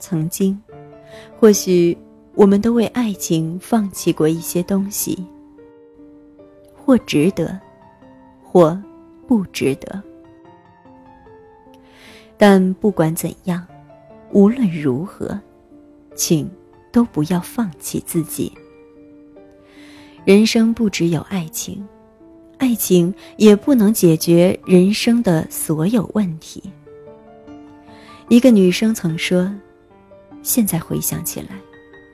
曾经，或许我们都为爱情放弃过一些东西，或值得，或不值得。但不管怎样，无论如何，请都不要放弃自己。人生不只有爱情，爱情也不能解决人生的所有问题。一个女生曾说：“现在回想起来，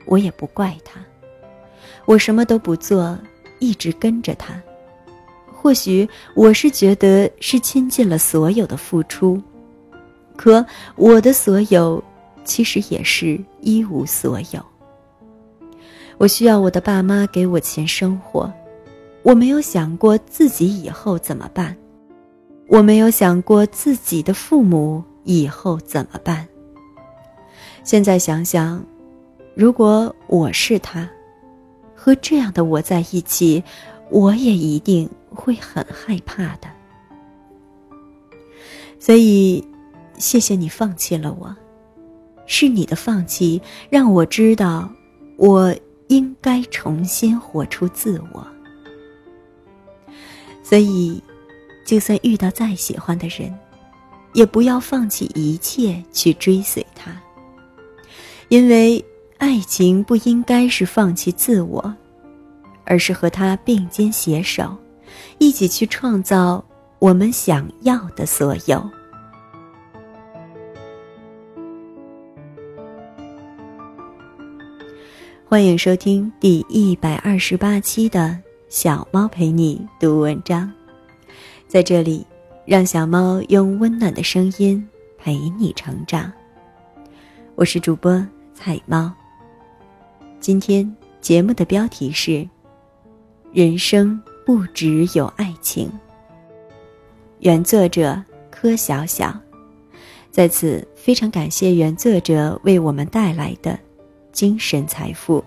我也不怪他，我什么都不做，一直跟着他。或许我是觉得是倾尽了所有的付出。”可我的所有，其实也是一无所有。我需要我的爸妈给我钱生活，我没有想过自己以后怎么办，我没有想过自己的父母以后怎么办。现在想想，如果我是他，和这样的我在一起，我也一定会很害怕的。所以。谢谢你放弃了我，是你的放弃让我知道，我应该重新活出自我。所以，就算遇到再喜欢的人，也不要放弃一切去追随他。因为爱情不应该是放弃自我，而是和他并肩携手，一起去创造我们想要的所有。欢迎收听第一百二十八期的小猫陪你读文章，在这里，让小猫用温暖的声音陪你成长。我是主播菜猫。今天节目的标题是：人生不只有爱情。原作者柯小小，在此非常感谢原作者为我们带来的。精神财富。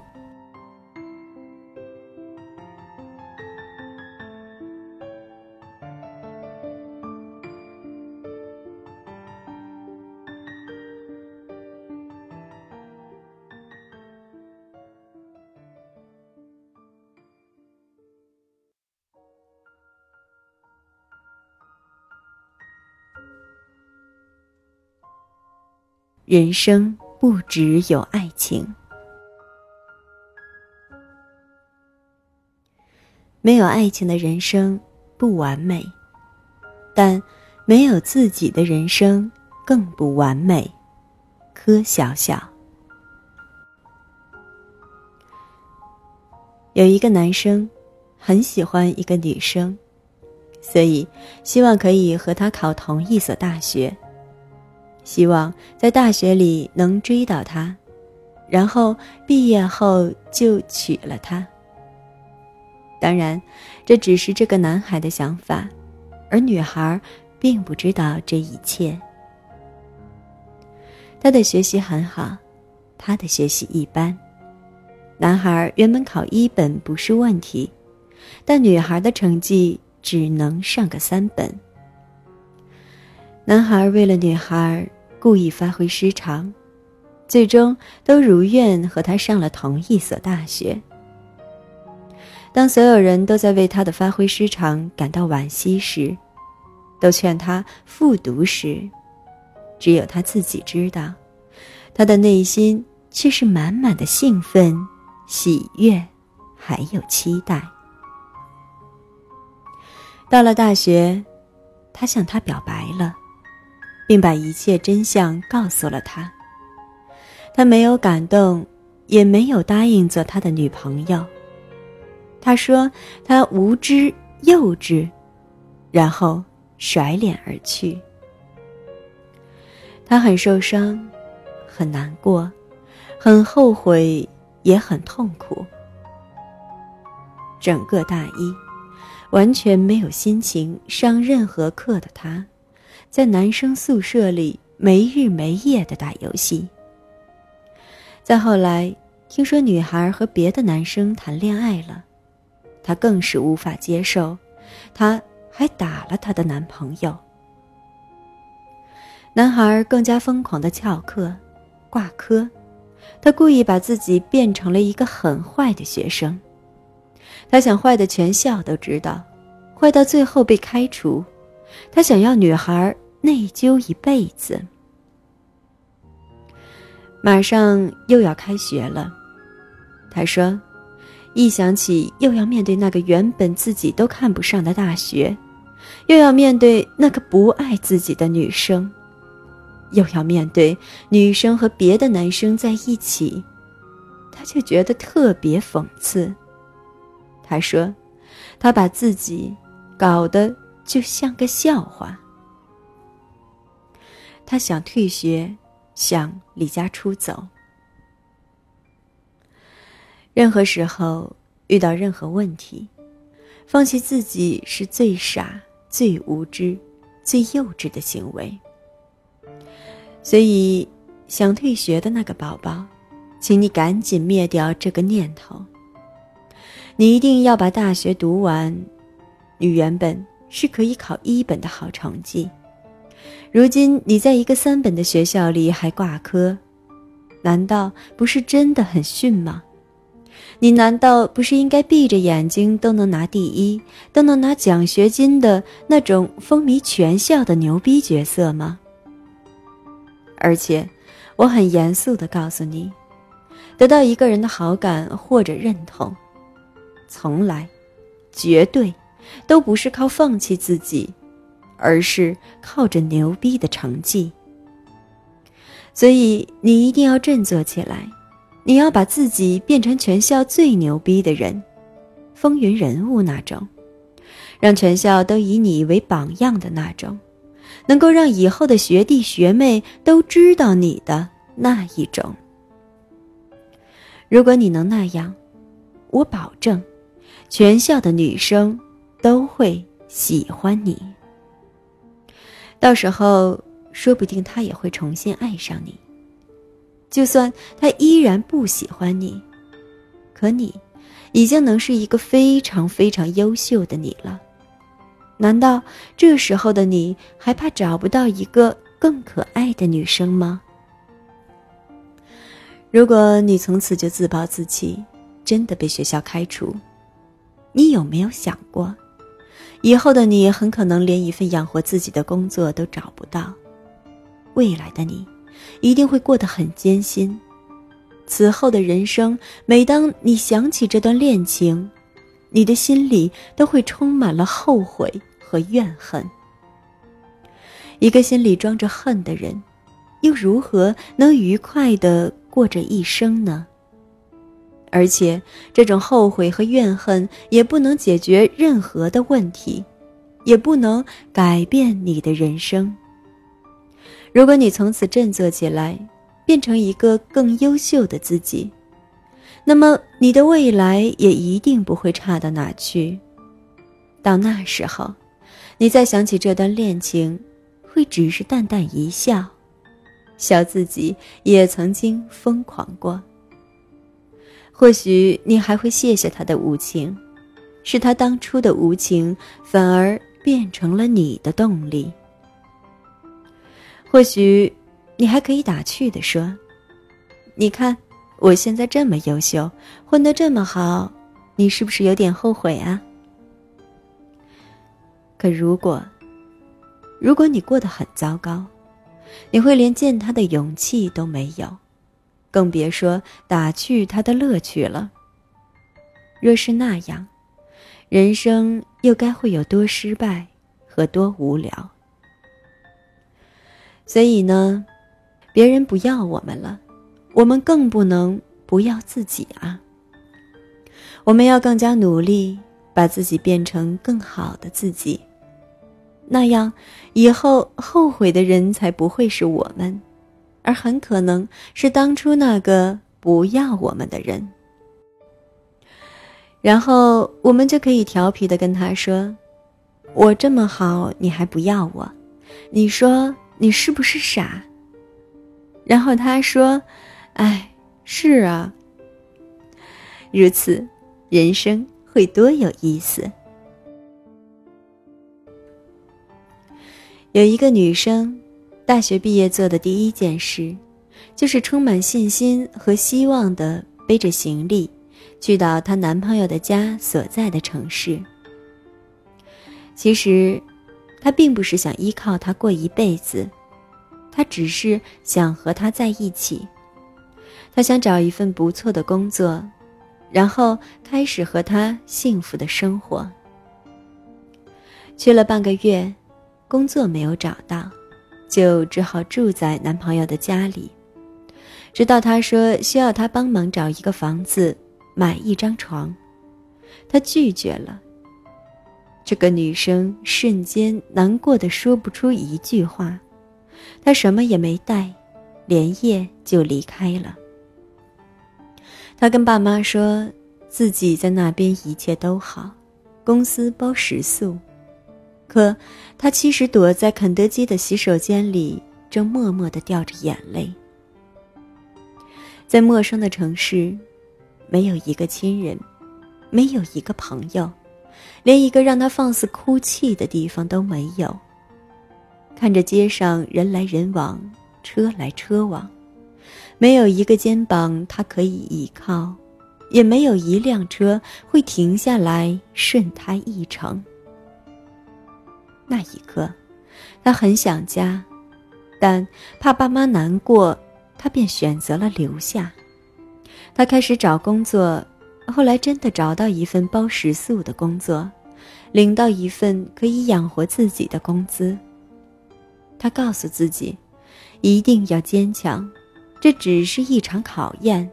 人生不只有爱情。没有爱情的人生不完美，但没有自己的人生更不完美。柯小小有一个男生很喜欢一个女生，所以希望可以和她考同一所大学，希望在大学里能追到她，然后毕业后就娶了她。当然，这只是这个男孩的想法，而女孩并不知道这一切。他的学习很好，他的学习一般。男孩原本考一本不是问题，但女孩的成绩只能上个三本。男孩为了女孩故意发挥失常，最终都如愿和她上了同一所大学。当所有人都在为他的发挥失常感到惋惜时，都劝他复读时，只有他自己知道，他的内心却是满满的兴奋、喜悦，还有期待。到了大学，他向他表白了，并把一切真相告诉了他。他没有感动，也没有答应做他的女朋友。他说：“他无知幼稚，然后甩脸而去。他很受伤，很难过，很后悔，也很痛苦。整个大一，完全没有心情上任何课的他，在男生宿舍里没日没夜的打游戏。再后来，听说女孩和别的男生谈恋爱了。”她更是无法接受，她还打了她的男朋友。男孩更加疯狂的翘课，挂科，他故意把自己变成了一个很坏的学生。他想坏的全校都知道，坏到最后被开除。他想要女孩内疚一辈子。马上又要开学了，他说：“一想起又要面对那个原本自己都看不上的大学，又要面对那个不爱自己的女生，又要面对女生和别的男生在一起，他就觉得特别讽刺。”他说：“他把自己搞得就像个笑话。”他想退学。想离家出走。任何时候遇到任何问题，放弃自己是最傻、最无知、最幼稚的行为。所以，想退学的那个宝宝，请你赶紧灭掉这个念头。你一定要把大学读完。你原本是可以考一本的好成绩。如今你在一个三本的学校里还挂科，难道不是真的很逊吗？你难道不是应该闭着眼睛都能拿第一、都能拿奖学金的那种风靡全校的牛逼角色吗？而且，我很严肃地告诉你，得到一个人的好感或者认同，从来、绝对都不是靠放弃自己。而是靠着牛逼的成绩，所以你一定要振作起来，你要把自己变成全校最牛逼的人，风云人物那种，让全校都以你为榜样的那种，能够让以后的学弟学妹都知道你的那一种。如果你能那样，我保证，全校的女生会喜欢你。到时候，说不定他也会重新爱上你。就算他依然不喜欢你，可你，已经能是一个非常非常优秀的你了。难道这时候的你还怕找不到一个更可爱的女生吗？如果你从此就自暴自弃，真的被学校开除，你有没有想过？以后的你很可能连一份养活自己的工作都找不到，未来的你一定会过得很艰辛。此后的人生，每当你想起这段恋情，你的心里都会充满了后悔和怨恨。一个心里装着恨的人，又如何能愉快的过这一生呢？而且，这种后悔和怨恨也不能解决任何的问题，也不能改变你的人生。如果你从此振作起来，变成一个更优秀的自己，那么你的未来也一定不会差到哪去。到那时候，你再想起这段恋情，会只是淡淡一笑，笑自己也曾经疯狂过。或许你还会谢谢他的无情，是他当初的无情，反而变成了你的动力。或许你还可以打趣的说：“你看我现在这么优秀，混得这么好，你是不是有点后悔啊？”可如果，如果你过得很糟糕，你会连见他的勇气都没有。更别说打趣他的乐趣了。若是那样，人生又该会有多失败和多无聊？所以呢，别人不要我们了，我们更不能不要自己啊！我们要更加努力，把自己变成更好的自己，那样以后后悔的人才不会是我们。而很可能是当初那个不要我们的人，然后我们就可以调皮的跟他说：“我这么好，你还不要我？你说你是不是傻？”然后他说：“哎，是啊。”如此，人生会多有意思。有一个女生。大学毕业做的第一件事，就是充满信心和希望的背着行李，去到她男朋友的家所在的城市。其实，她并不是想依靠他过一辈子，她只是想和他在一起。她想找一份不错的工作，然后开始和他幸福的生活。去了半个月，工作没有找到，就只好住在男朋友的家里。直到他说需要他帮忙找一个房子，买一张床，他拒绝了。这个女生瞬间难过的说不出一句话，她什么也没带，连夜就离开了。她跟爸妈说自己在那边一切都好，公司包食宿，可他其实躲在肯德基的洗手间里，正默默的掉着眼泪。在陌生的城市，没有一个亲人，没有一个朋友，连一个让他放肆哭泣的地方都没有。看着街上人来人往，车来车往，没有一个肩膀他可以依靠，也没有一辆车会停下来顺他一程。那一刻，他很想家，但怕爸妈难过。他便选择了留下。他开始找工作，后来真的找到一份包食宿的工作，领到一份可以养活自己的工资。他告诉自己，一定要坚强，这只是一场考验。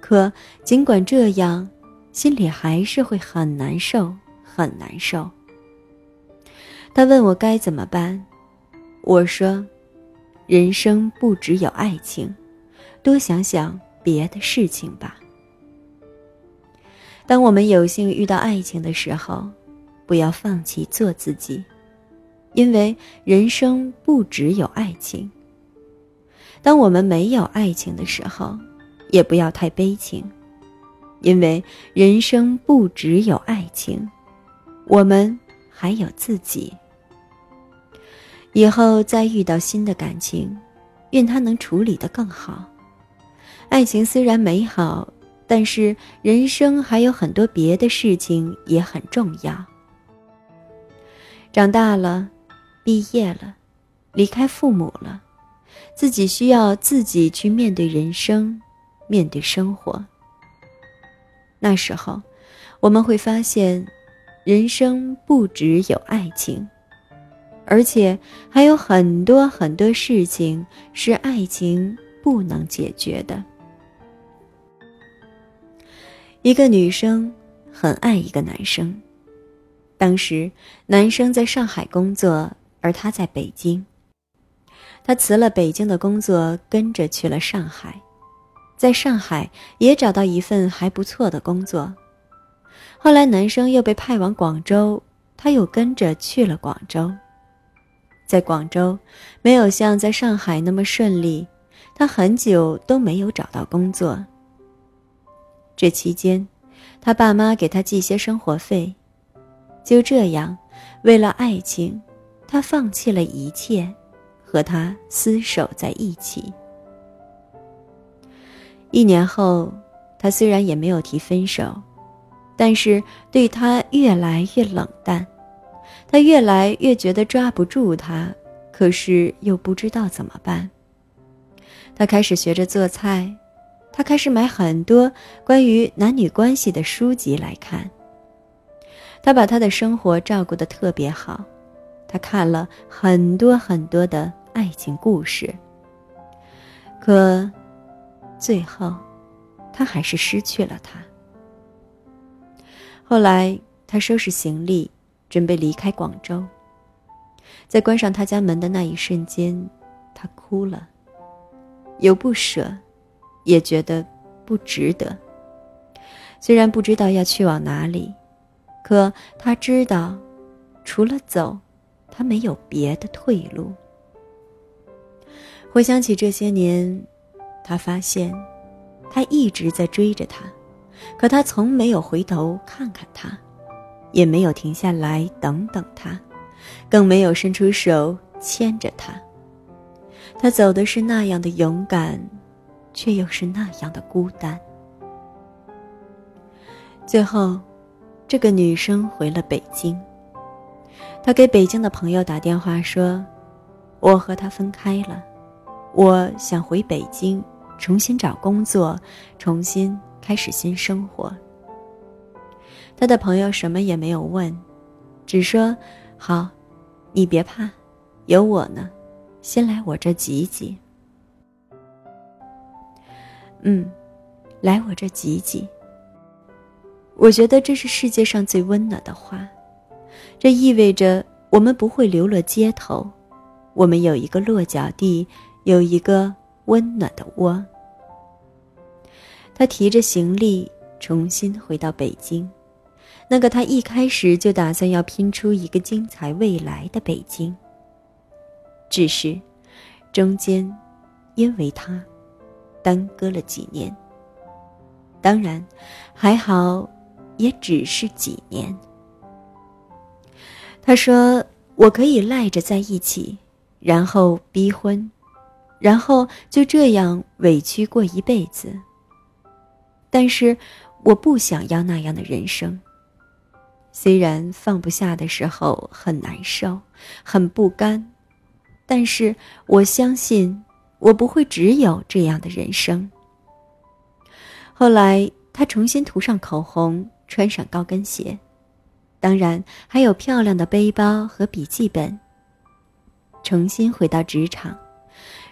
可尽管这样，心里还是会很难受，很难受。他问我该怎么办，我说。人生不只有爱情，多想想别的事情吧。当我们有幸遇到爱情的时候，不要放弃做自己，因为人生不只有爱情。当我们没有爱情的时候，也不要太悲情，因为人生不只有爱情，我们还有自己。以后再遇到新的感情，愿他能处理得更好。爱情虽然美好，但是人生还有很多别的事情也很重要。长大了，毕业了，离开父母了，自己需要自己去面对人生，面对生活。那时候，我们会发现，人生不只有爱情。而且还有很多很多事情是爱情不能解决的。一个女生很爱一个男生，当时男生在上海工作，而她在北京。她辞了北京的工作，跟着去了上海，在上海也找到一份还不错的工作。后来男生又被派往广州，她又跟着去了广州。在广州，没有像在上海那么顺利，他很久都没有找到工作。这期间，他爸妈给他寄些生活费，就这样，为了爱情，他放弃了一切，和他厮守在一起。一年后，他虽然也没有提分手，但是对他越来越冷淡。他越来越觉得抓不住他，可是又不知道怎么办。他开始学着做菜，他开始买很多关于男女关系的书籍来看。他把他的生活照顾得特别好，他看了很多很多的爱情故事。可，最后，他还是失去了他。后来，他收拾行李。准备离开广州，在关上他家门的那一瞬间，他哭了，有不舍，也觉得不值得。虽然不知道要去往哪里，可他知道，除了走，他没有别的退路。回想起这些年，他发现，他一直在追着他，可他从没有回头看看他。也没有停下来等等他，更没有伸出手牵着他。他走的是那样的勇敢，却又是那样的孤单。最后，这个女生回了北京。她给北京的朋友打电话说：“我和他分开了，我想回北京重新找工作，重新开始新生活。”他的朋友什么也没有问，只说：“好，你别怕，有我呢，先来我这挤挤。”嗯，来我这挤挤。我觉得这是世界上最温暖的话，这意味着我们不会流落街头，我们有一个落脚地，有一个温暖的窝。他提着行李重新回到北京。那个他一开始就打算要拼出一个精彩未来的北京。只是，中间，因为他，耽搁了几年。当然，还好，也只是几年。他说：“我可以赖着在一起，然后逼婚，然后就这样委屈过一辈子。但是，我不想要那样的人生。”虽然放不下的时候很难受，很不甘，但是我相信我不会只有这样的人生。后来，他重新涂上口红，穿上高跟鞋，当然还有漂亮的背包和笔记本。重新回到职场，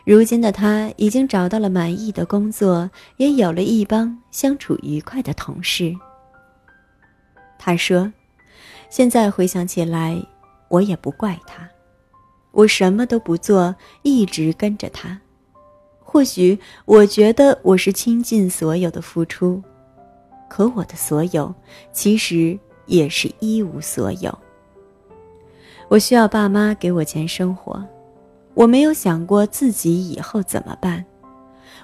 如今的他已经找到了满意的工作，也有了一帮相处愉快的同事。他说。现在回想起来，我也不怪他，我什么都不做，一直跟着他。或许我觉得我是倾尽所有的付出，可我的所有其实也是一无所有。我需要爸妈给我钱生活，我没有想过自己以后怎么办，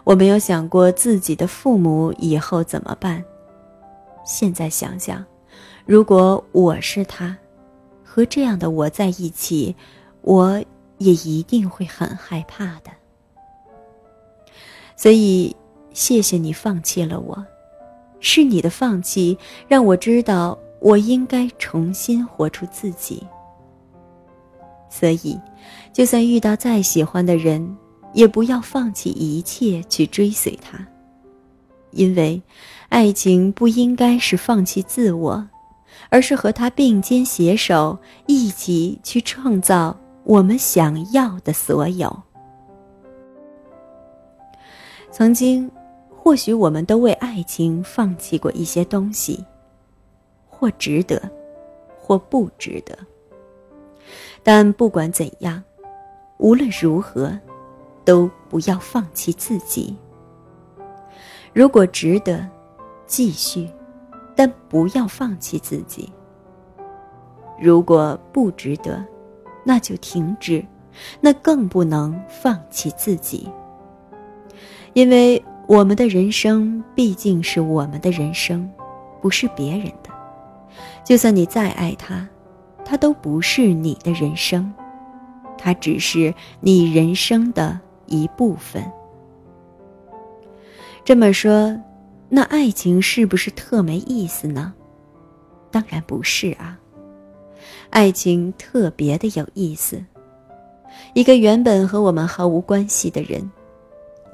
我没有想过自己的父母以后怎么办。现在想想。如果我是他，和这样的我在一起，我也一定会很害怕的。所以，谢谢你放弃了我，是你的放弃让我知道我应该重新活出自己。所以，就算遇到再喜欢的人，也不要放弃一切去追随他，因为，爱情不应该是放弃自我。而是和他并肩携手，一起去创造我们想要的所有。曾经，或许我们都为爱情放弃过一些东西，或值得，或不值得。但不管怎样，无论如何，都不要放弃自己。如果值得，继续。但不要放弃自己。如果不值得，那就停止，那更不能放弃自己。因为我们的人生毕竟是我们的人生，不是别人的。就算你再爱他，他都不是你的人生，他只是你人生的一部分。这么说。那爱情是不是特没意思呢？当然不是啊，爱情特别的有意思。一个原本和我们毫无关系的人，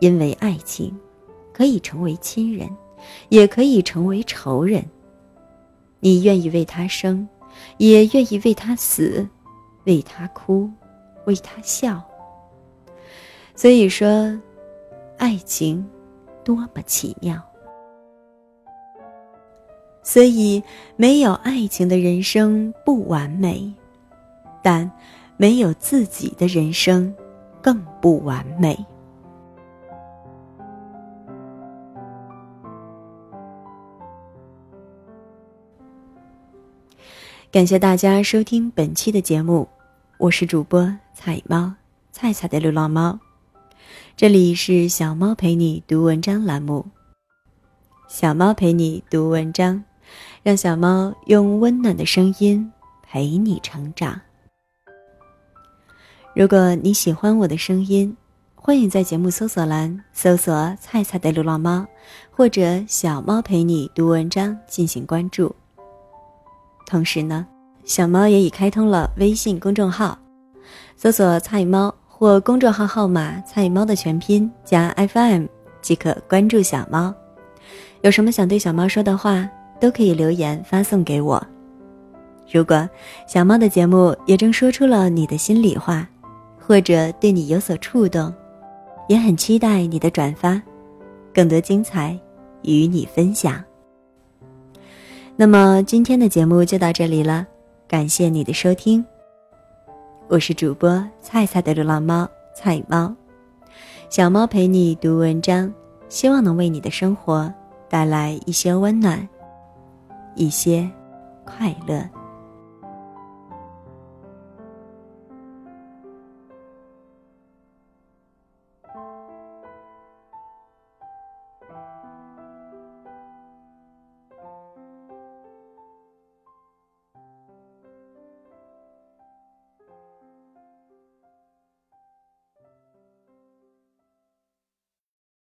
因为爱情，可以成为亲人，也可以成为仇人。你愿意为他生，也愿意为他死，为他哭，为他笑。所以说，爱情多么奇妙。所以，没有爱情的人生不完美，但没有自己的人生更不完美。感谢大家收听本期的节目，我是主播彩猫，菜菜的流浪猫，这里是小猫陪你读文章栏目，小猫陪你读文章。让小猫用温暖的声音陪你成长。如果你喜欢我的声音，欢迎在节目搜索栏搜索“菜菜的流浪猫”或者“小猫陪你读文章”进行关注。同时呢，小猫也已开通了微信公众号，搜索“菜猫”或公众号号码“菜猫”的全拼加 FM 即可关注小猫。有什么想对小猫说的话，都可以留言发送给我。如果小猫的节目也正说出了你的心里话，或者对你有所触动。也很期待你的转发，更多精彩与你分享。那么今天的节目就到这里了，感谢你的收听。我是主播菜菜的流浪猫菜猫，小猫陪你读文章，希望能为你的生活带来一些温暖，一些快乐。